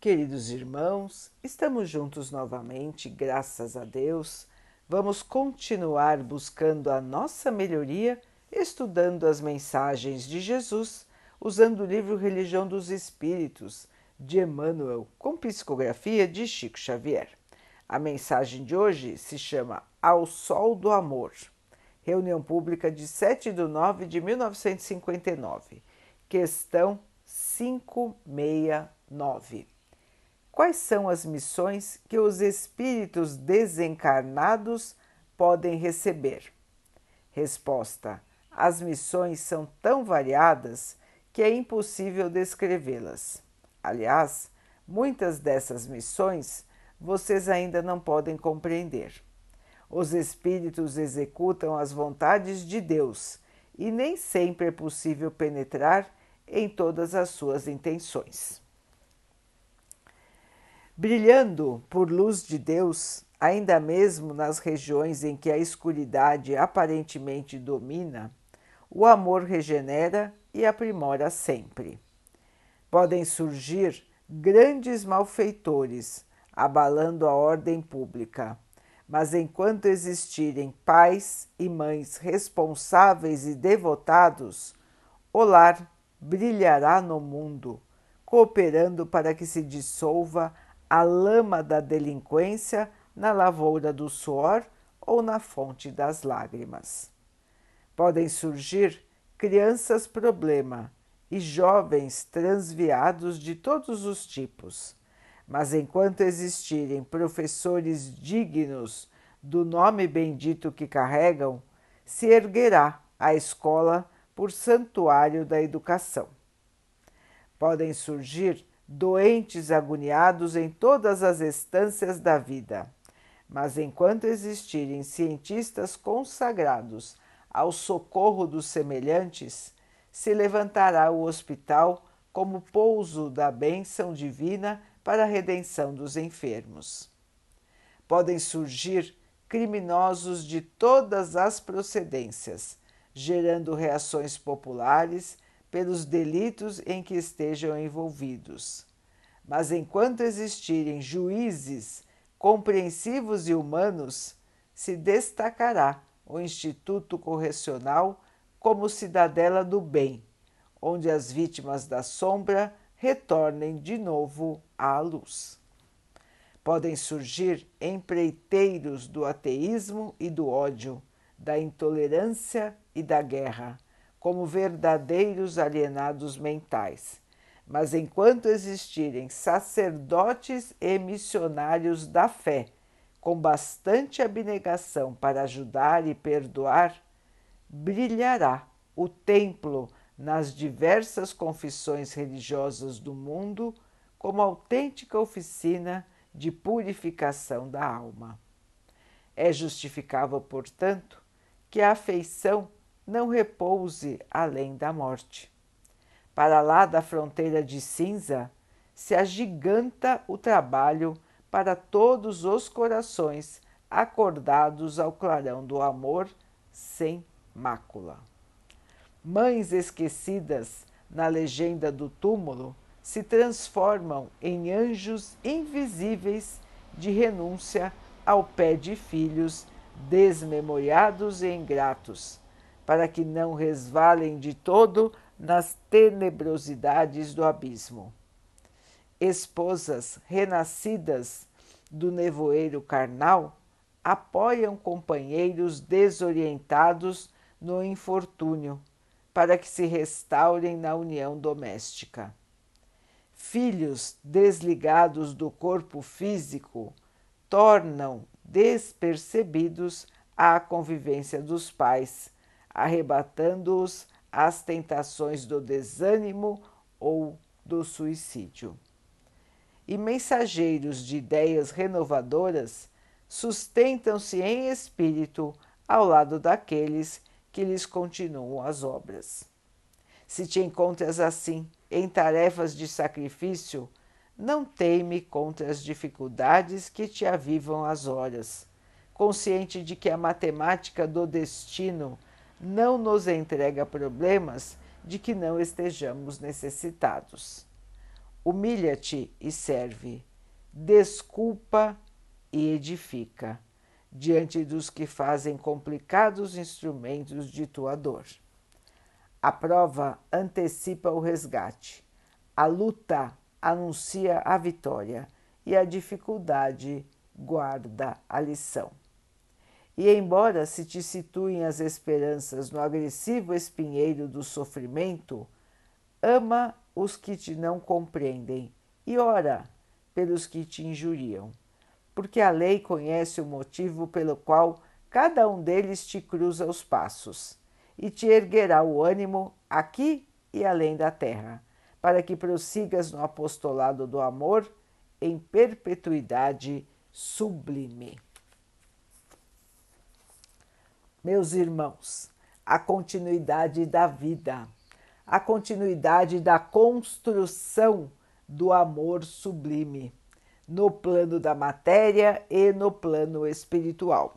Queridos irmãos, estamos juntos novamente, graças a Deus. Vamos continuar buscando a nossa melhoria, estudando as mensagens de Jesus, usando o livro Religião dos Espíritos, de Emmanuel, com psicografia de Chico Xavier. A mensagem de hoje se chama Ao Sol do Amor, reunião pública de 7 de 9 de 1959, questão 569. Quais são as missões que os espíritos desencarnados podem receber? Resposta: As missões são tão variadas que é impossível descrevê-las. Aliás, muitas dessas missões vocês ainda não podem compreender. Os espíritos executam as vontades de Deus e nem sempre é possível penetrar em todas as suas intenções. Brilhando por luz de Deus, ainda mesmo nas regiões em que a escuridade aparentemente domina, o amor regenera e aprimora sempre. Podem surgir grandes malfeitores, abalando a ordem pública, mas enquanto existirem pais e mães responsáveis e devotados, o lar brilhará no mundo, cooperando para que se dissolva a lama da delinquência na lavoura do suor ou na fonte das lágrimas. Podem surgir crianças problema e jovens transviados de todos os tipos, mas enquanto existirem professores dignos do nome bendito que carregam, se erguerá a escola por santuário da educação. Podem surgir doentes agoniados em todas as estâncias da vida. Mas enquanto existirem cientistas consagrados ao socorro dos semelhantes, se levantará o hospital como pouso da bênção divina para a redenção dos enfermos. Podem surgir criminosos de todas as procedências, gerando reações populares pelos delitos em que estejam envolvidos. Mas enquanto existirem juízes compreensivos e humanos, se destacará o Instituto Correcional como cidadela do bem, onde as vítimas da sombra retornem de novo à luz. Podem surgir empreiteiros do ateísmo e do ódio, da intolerância e da guerra como verdadeiros alienados mentais. Mas enquanto existirem sacerdotes e missionários da fé, com bastante abnegação para ajudar e perdoar, brilhará o templo nas diversas confissões religiosas do mundo como autêntica oficina de purificação da alma. É justificável, portanto, que a afeição não repouse além da morte. Para lá da fronteira de cinza se agiganta o trabalho para todos os corações acordados ao clarão do amor sem mácula. Mães esquecidas na legenda do túmulo se transformam em anjos invisíveis de renúncia ao pé de filhos desmemoriados e ingratos para que não resvalem de todo nas tenebrosidades do abismo. Esposas renascidas do nevoeiro carnal apoiam companheiros desorientados no infortúnio, para que se restaurem na união doméstica. Filhos desligados do corpo físico tornam despercebidos a convivência dos pais arrebatando-os às tentações do desânimo ou do suicídio. E mensageiros de ideias renovadoras sustentam-se em espírito ao lado daqueles que lhes continuam as obras. Se te encontras assim em tarefas de sacrifício, não teime contra as dificuldades que te avivam as horas, consciente de que a matemática do destino não nos entrega problemas de que não estejamos necessitados. humilha-te e serve, desculpa e edifica, diante dos que fazem complicados instrumentos de tua dor. A prova antecipa o resgate, a luta anuncia a vitória e a dificuldade guarda a lição. E embora se te situem as esperanças no agressivo espinheiro do sofrimento, ama os que te não compreendem e ora pelos que te injuriam, porque a lei conhece o motivo pelo qual cada um deles te cruza os passos e te erguerá o ânimo aqui e além da terra, para que prossigas no apostolado do amor em perpetuidade sublime. Meus irmãos, a continuidade da vida, a continuidade da construção do amor sublime no plano da matéria e no plano espiritual.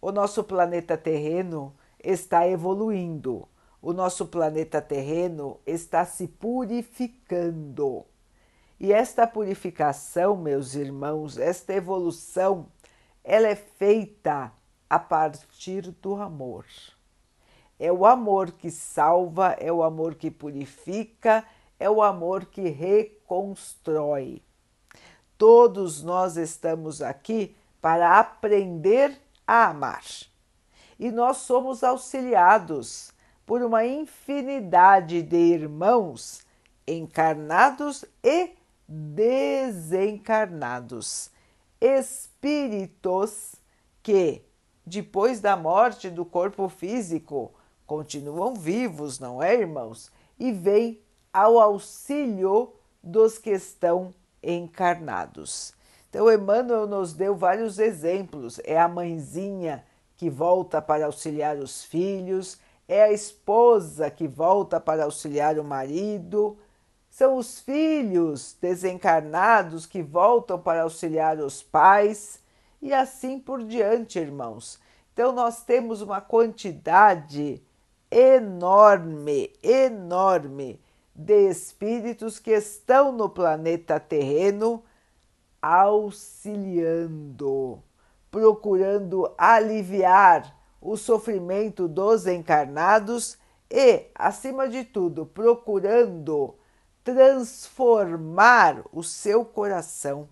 O nosso planeta terreno está evoluindo, o nosso planeta terreno está se purificando. E esta purificação, meus irmãos, esta evolução, ela é feita a partir do amor. É o amor que salva, é o amor que purifica, é o amor que reconstrói. Todos nós estamos aqui para aprender a amar. E nós somos auxiliados por uma infinidade de irmãos encarnados e desencarnados, espíritos que, depois da morte do corpo físico, continuam vivos, não é, irmãos? E vêm ao auxílio dos que estão encarnados. Então, Emmanuel nos deu vários exemplos. É a mãezinha que volta para auxiliar os filhos, é a esposa que volta para auxiliar o marido, são os filhos desencarnados que voltam para auxiliar os pais e assim por diante, irmãos. Então, nós temos uma quantidade enorme, enorme de espíritos que estão no planeta terreno auxiliando, procurando aliviar o sofrimento dos encarnados e, acima de tudo, procurando transformar o seu coração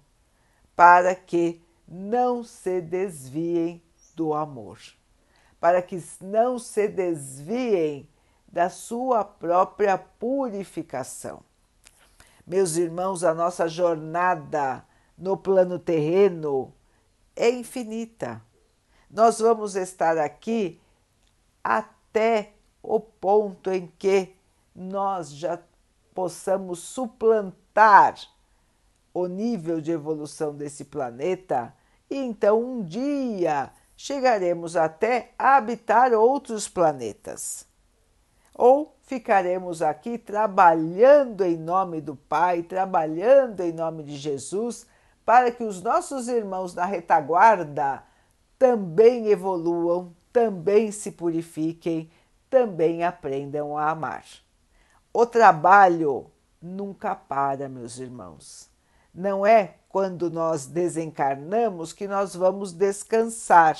para que não se desviem do amor, para que não se desviem da sua própria purificação. Meus irmãos, a nossa jornada no plano terreno é infinita. Nós vamos estar aqui até o ponto em que nós já possamos suplantar o nível de evolução desse planeta e então um dia chegaremos até a habitar outros planetas. Ou ficaremos aqui trabalhando em nome do Pai, trabalhando em nome de Jesus, para que os nossos irmãos na retaguarda também evoluam, também se purifiquem, também aprendam a amar. O trabalho nunca para, meus irmãos. Não é quando nós desencarnamos que nós vamos descansar.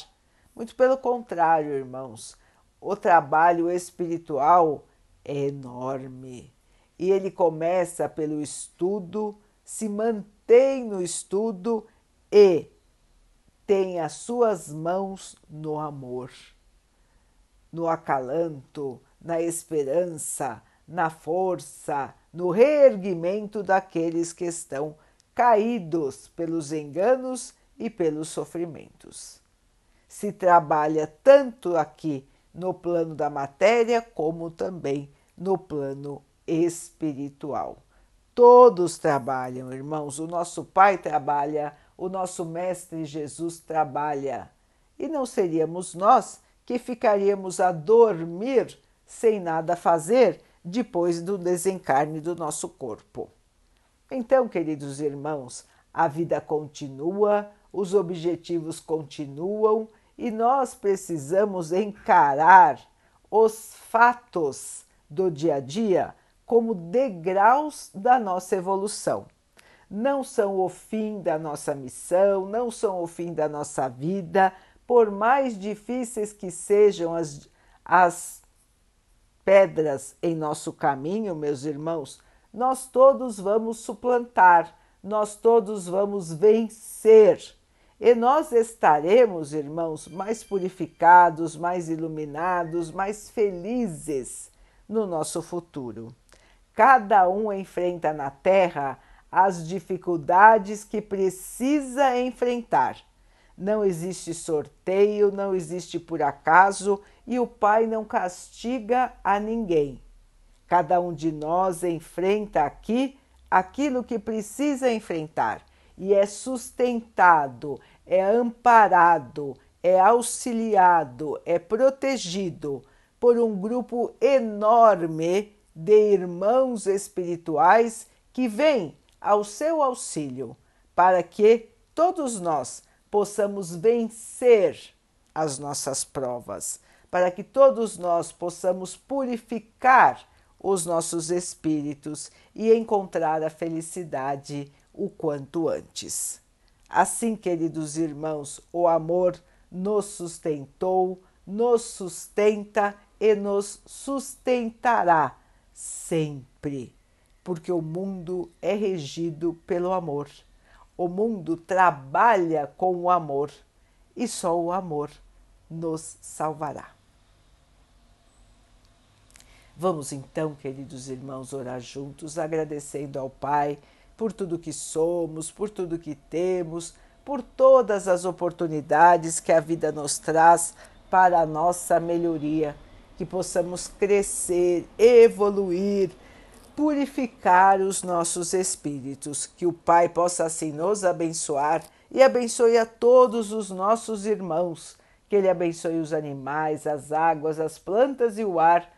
Muito pelo contrário, irmãos. O trabalho espiritual é enorme e ele começa pelo estudo, se mantém no estudo e tem as suas mãos no amor, no acalanto, na esperança, na força, no reerguimento daqueles que estão caídos pelos enganos e pelos sofrimentos. Se trabalha tanto aqui no plano da matéria como também no plano espiritual. Todos trabalham, irmãos. O nosso Pai trabalha, o nosso Mestre Jesus trabalha. E não seríamos nós que ficaríamos a dormir sem nada fazer depois do desencarne do nosso corpo. Então, queridos irmãos, a vida continua, os objetivos continuam e nós precisamos encarar os fatos do dia a dia como degraus da nossa evolução. Não são o fim da nossa missão, não são o fim da nossa vida, por mais difíceis que sejam as, as pedras em nosso caminho, meus irmãos, nós todos vamos suplantar, nós todos vamos vencer. E nós estaremos, irmãos, mais purificados, mais iluminados, mais felizes no nosso futuro. Cada um enfrenta na Terra as dificuldades que precisa enfrentar. Não existe sorteio, não existe por acaso e o Pai não castiga a ninguém. Cada um de nós enfrenta aqui aquilo que precisa enfrentar. E é sustentado, é amparado, é auxiliado, é protegido por um grupo enorme de irmãos espirituais que vêm ao seu auxílio para que todos nós possamos vencer as nossas provas, para que todos nós possamos purificar os nossos espíritos e encontrar a felicidade o quanto antes. Assim, queridos irmãos, o amor nos sustentou, nos sustenta e nos sustentará sempre, porque o mundo é regido pelo amor. O mundo trabalha com o amor e só o amor nos salvará. Vamos então, queridos irmãos, orar juntos, agradecendo ao Pai por tudo que somos, por tudo que temos, por todas as oportunidades que a vida nos traz para a nossa melhoria, que possamos crescer, evoluir, purificar os nossos espíritos, que o Pai possa assim nos abençoar e abençoe a todos os nossos irmãos, que Ele abençoe os animais, as águas, as plantas e o ar